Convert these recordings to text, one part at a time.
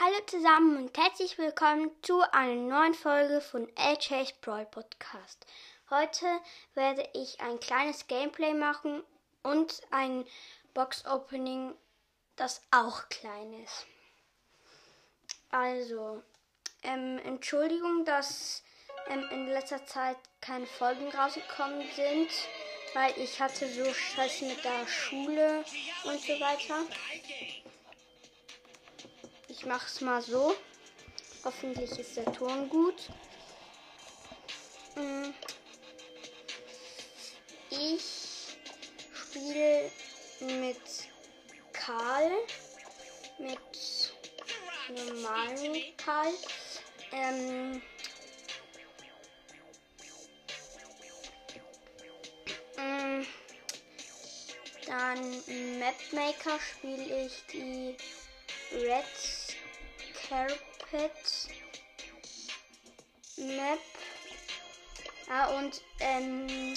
Hallo zusammen und herzlich willkommen zu einer neuen Folge von LJ's Brawl Podcast. Heute werde ich ein kleines Gameplay machen und ein Box Opening, das auch klein ist. Also, ähm, Entschuldigung, dass ähm, in letzter Zeit keine Folgen rausgekommen sind, weil ich hatte so Stress mit der Schule und so weiter. Ich mach's mal so. Hoffentlich ist der Ton gut. Mm. Ich spiele mit Karl, mit normalen Karl. Ähm, mm. dann Mapmaker spiele ich die Red Carpet Map. Ja, und ähm,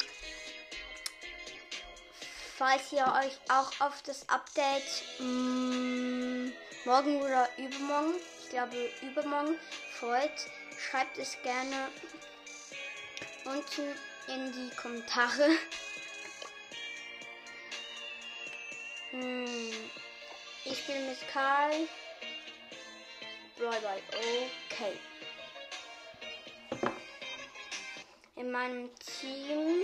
falls ihr euch auch auf das Update mh, mm, morgen oder übermorgen, ich glaube übermorgen, freut, schreibt es gerne unten in die Kommentare. Hm. Ich bin mit Karl. Brawl Ball. Okay. In meinem Team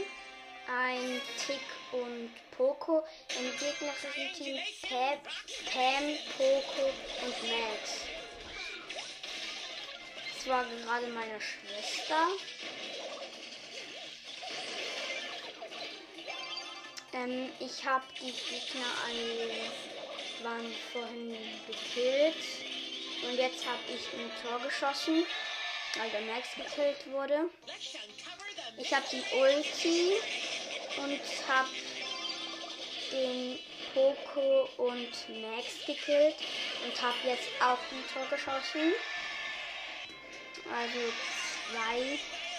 ein Tick und Poco. Im gegnerischen Team Pam, Pam, Poco und Max. Das war gerade meine Schwester. Ähm, ich habe die Gegner alle waren vorhin gekillt. Und jetzt habe ich ein Tor geschossen, weil der Max gekillt wurde. Ich habe die Ulti und habe den Poco und Max gekillt und habe jetzt auch ein Tor geschossen. Also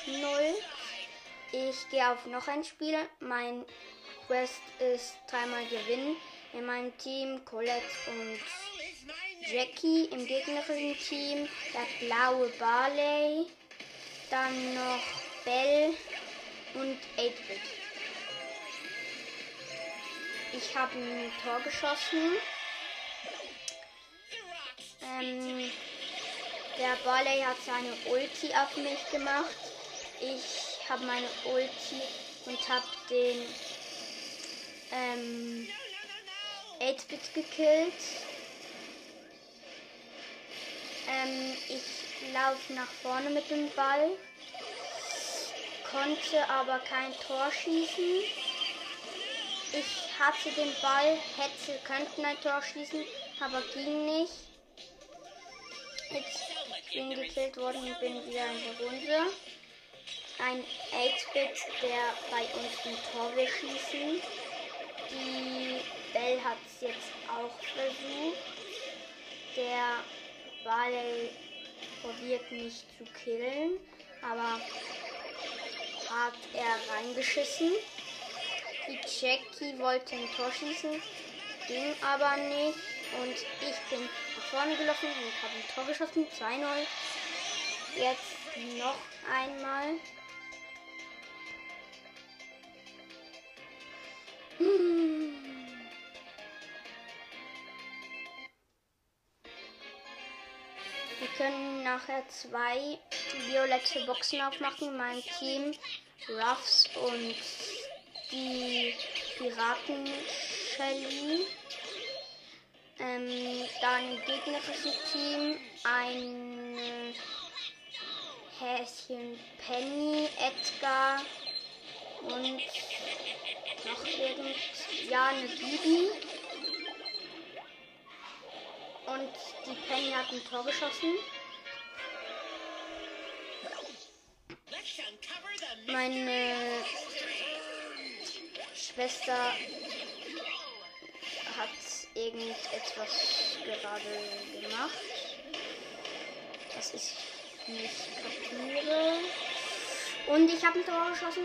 2-0. Ich gehe auf noch ein Spiel. Mein Quest ist dreimal gewinnen. In meinem Team Colette und Jackie im gegnerischen Team, der blaue Barley, dann noch Bell und 8-Bit. Ich habe ein Tor geschossen. Ähm, der Barley hat seine Ulti auf mich gemacht. Ich habe meine Ulti und habe den ähm, 8-Bit gekillt. Ähm, ich laufe nach vorne mit dem Ball, konnte aber kein Tor schießen. Ich hatte den Ball, hätte, könnten ein Tor schießen, aber ging nicht. Jetzt bin gekillt worden und bin wieder in der Runde. Ein 8-Bit, der bei uns ein Tor will schießen. Die Bell hat es jetzt auch versucht. Der Barley probiert mich zu killen, aber hat er reingeschissen. Die Jackie wollte ein Tor schießen, ging aber nicht. Und ich bin nach vorne gelaufen und habe ein Tor geschossen. 2-0. Jetzt noch einmal. Nachher zwei violette Boxen aufmachen. Mein Team Ruffs und die Piraten Shelly. Ähm, dann gegnerisches Team ein Häschen Penny, Edgar und noch irgend ja eine Bibi. Und die Penny hat ein Tor geschossen. Meine Schwester hat irgendetwas gerade gemacht, das ich nicht kapiere. Und ich habe ein Tor geschossen,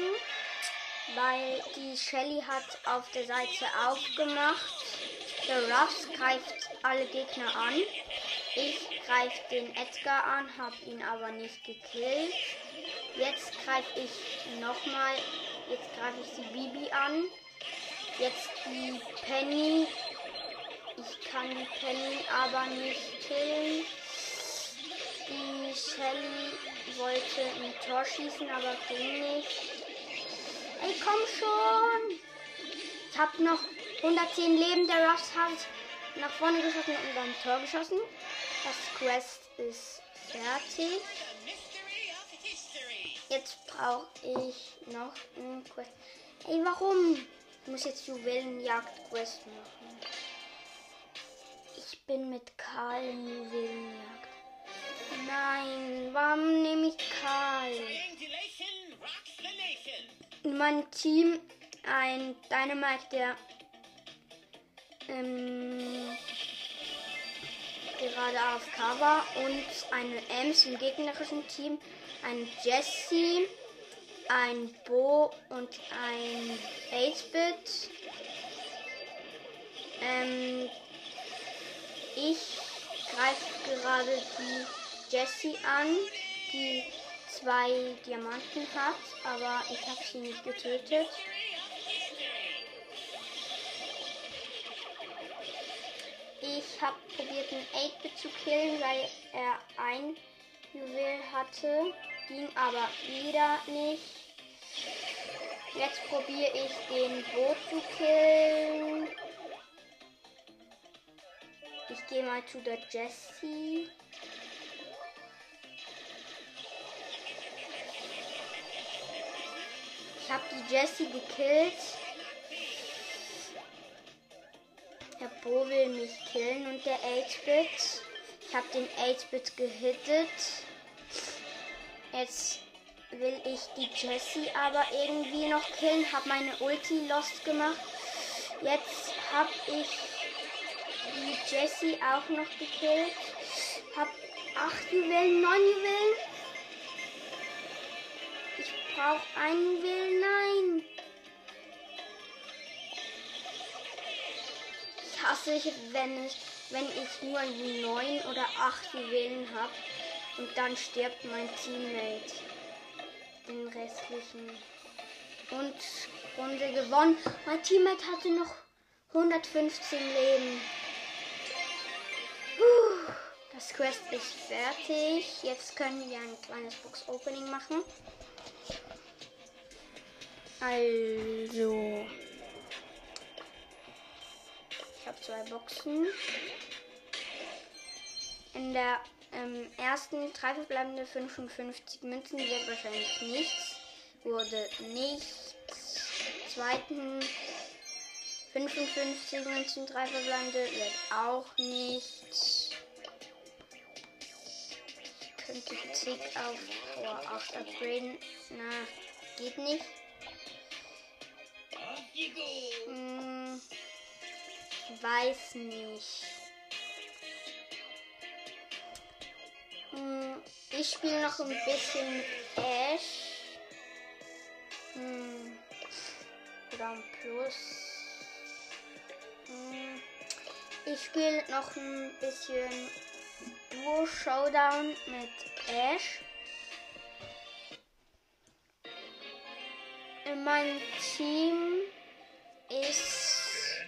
weil die Shelly hat auf der Seite aufgemacht. Der Ruffs greift alle Gegner an. Ich greife den Edgar an, habe ihn aber nicht gekillt. Jetzt greife ich nochmal, jetzt greife ich die Bibi an. Jetzt die Penny. Ich kann die Penny aber nicht killen. Die Shelly wollte ein Tor schießen, aber ging nicht. Ey, komm schon! Ich hab noch 110 Leben. Der Ruffs hat nach vorne geschossen und dann Tor geschossen. Das Quest ist fertig. Jetzt brauche ich noch ein Quest. Ey, warum? Ich muss jetzt Juwelenjagd-Quest machen. Ich bin mit Karl in Juwelenjagd. Nein, warum nehme ich Karl? In meinem Team ein Dynamite, der ähm, gerade AFK war und eine Ems im gegnerischen Team, ein Jesse, ein Bo und ein 8-Bit. Ähm, ich greife gerade die Jessie an, die zwei Diamanten hat, aber ich habe sie nicht getötet. Ich habe probiert, einen 8-Bit zu killen, weil er ein Juwel hatte. Ging aber wieder nicht. Jetzt probiere ich den Boot zu killen. Ich gehe mal zu der Jessie. Ich habe die Jessie gekillt. Der Bo will mich killen und der 8-Bit. Ich habe den 8-Bit gehittet. Jetzt will ich die Jessie aber irgendwie noch killen. Habe meine Ulti lost gemacht. Jetzt habe ich die Jessie auch noch gekillt. Hab 8 Juwelen, 9 Juwelen. Ich brauche einen Juwel, nein. hasse ich, wenn ich, wenn ich nur neun oder acht Juwelen habe und dann stirbt mein Teammate. Den restlichen. Und Runde gewonnen. Mein Teammate hatte noch 115 Leben. Das Quest ist fertig. Jetzt können wir ein kleines Box-Opening machen. Also. habe zwei Boxen. In der ähm, ersten drei verbleibende 55 Münzen wird wahrscheinlich nichts. Wurde nichts. Zweiten 55 Münzen, drei verbleibende wird auch nichts. Ich könnte Tick auf Power 8 upgraden. Na, geht nicht. Hm weiß nicht. Ich spiele noch ein bisschen Ash. Hm, oder Plus. Hm, ich spiele noch ein bisschen Duo Showdown mit Ash. In meinem Team ist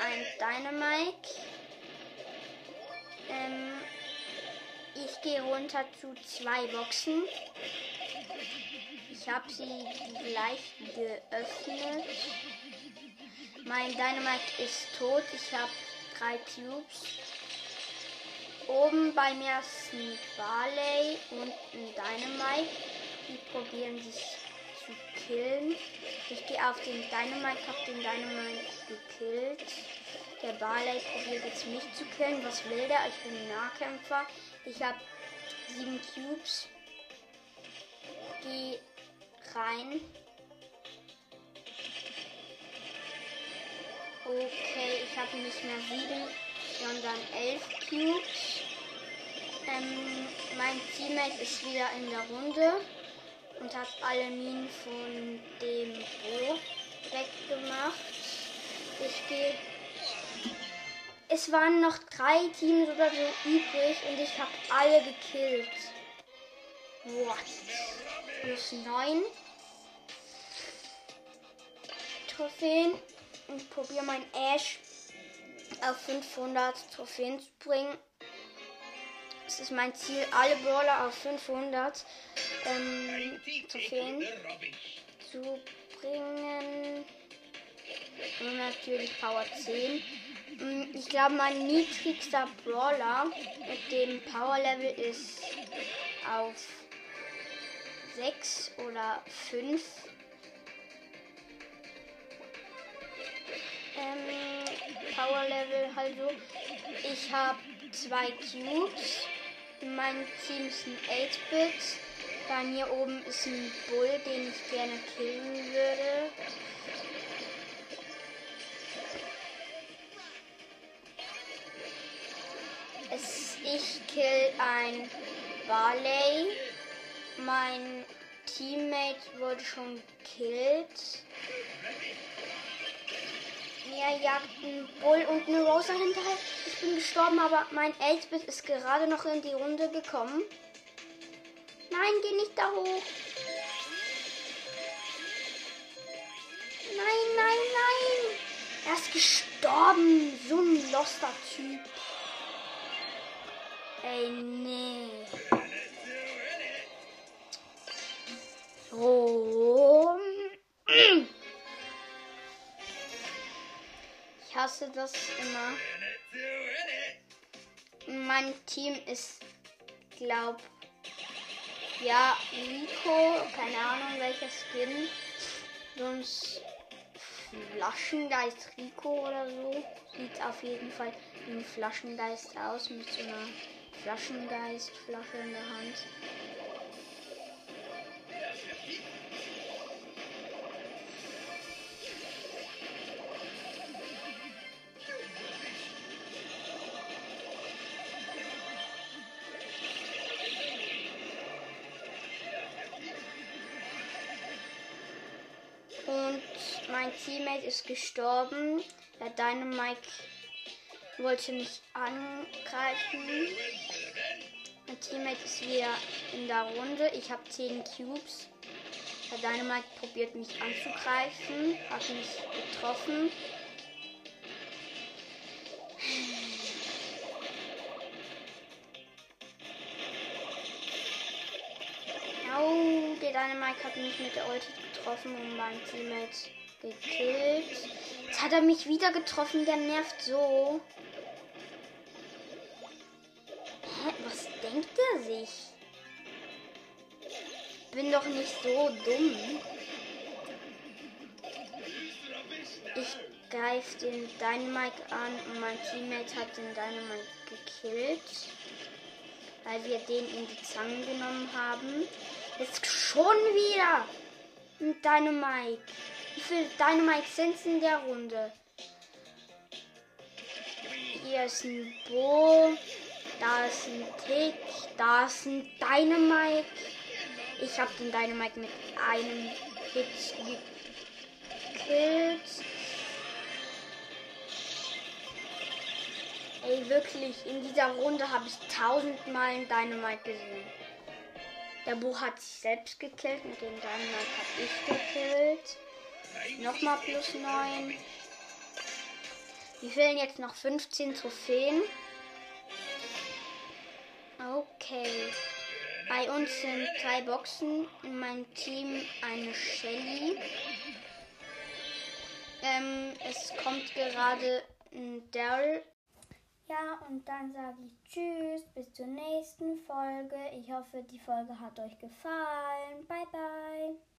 ein Dynamite. Gehe runter zu zwei Boxen. Ich habe sie gleich geöffnet. Mein Dynamite ist tot. Ich habe drei Tubes. Oben bei mir ist ein Barley und ein Dynamite. Die probieren sich zu killen. Ich gehe auf den Dynamite, habe den Dynamite gekillt. Der Barley probiert jetzt mich zu killen. Was will der? Ich bin Nahkämpfer. Ich habe sieben Cubes. Geh rein. Okay, ich habe nicht mehr sieben, sondern elf Cubes. Ähm, mein Teammate ist wieder in der Runde und hat alle Minen von dem es waren noch drei Teams oder so übrig und ich habe alle gekillt. What? Plus 9 Trophäen. Ich probiere mein Ash auf 500 Trophäen zu bringen. Das ist mein Ziel, alle Brawler auf 500 ähm, Trophäen zu bringen. Und natürlich Power 10. Mm, ich glaube, mein niedrigster Brawler mit dem Power Level ist auf 6 oder 5. Ähm, Power Level also. Ich habe zwei Cubes. In meinem Team ist ein 8-Bit. Bei mir oben ist ein Bull, den ich gerne killen würde. Ich kill ein Barley. Mein Teammate wurde schon gekillt. Mir jagt ein Bull und eine Rosa hinterher. Ich bin gestorben, aber mein 8-Bit ist gerade noch in die Runde gekommen. Nein, geh nicht da hoch. Nein, nein, nein. Er ist gestorben. So ein loster Typ. Ey, nee. So. Ich hasse das immer. Mein Team ist, glaub, ja, Rico, keine Ahnung welcher Skin. Sonst Flaschengeist Rico oder so. Sieht auf jeden Fall wie ein Flaschengeist aus mit so einer Flaschengeistflasche in der Hand. Und mein Teammate ist gestorben. Der Dynamite wollte mich angreifen. Mein Teammate ist wieder in der Runde. Ich habe 10 Cubes. Der Dynamite probiert mich anzugreifen. Hat mich getroffen. Au, der Dynamite hat mich mit der Ulti getroffen und mein Teammate gekillt. Jetzt hat er mich wieder getroffen, der nervt so. Denkt er sich? Bin doch nicht so dumm. Ich greife den Dynamite an und mein Teammate hat den Dynamite gekillt. Weil wir den in die Zange genommen haben. Jetzt schon wieder ein Dynamite. Wie viele Dynamite sind in der Runde? Hier ist ein Bo. Da ist ein Tick. Da ist ein Dynamite. Ich habe den Dynamite mit einem Hit gekillt. Ey, wirklich, in dieser Runde habe ich tausendmal einen Dynamite gesehen. Der Buch hat sich selbst gekillt, mit dem Dynamite habe ich gekillt. Nochmal plus 9. Wir fehlen jetzt noch 15 Trophäen. Okay. Bei uns sind drei Boxen. In meinem Team eine Shelly. Ähm, es kommt gerade ein Daryl. Ja, und dann sage ich Tschüss, bis zur nächsten Folge. Ich hoffe, die Folge hat euch gefallen. Bye, bye.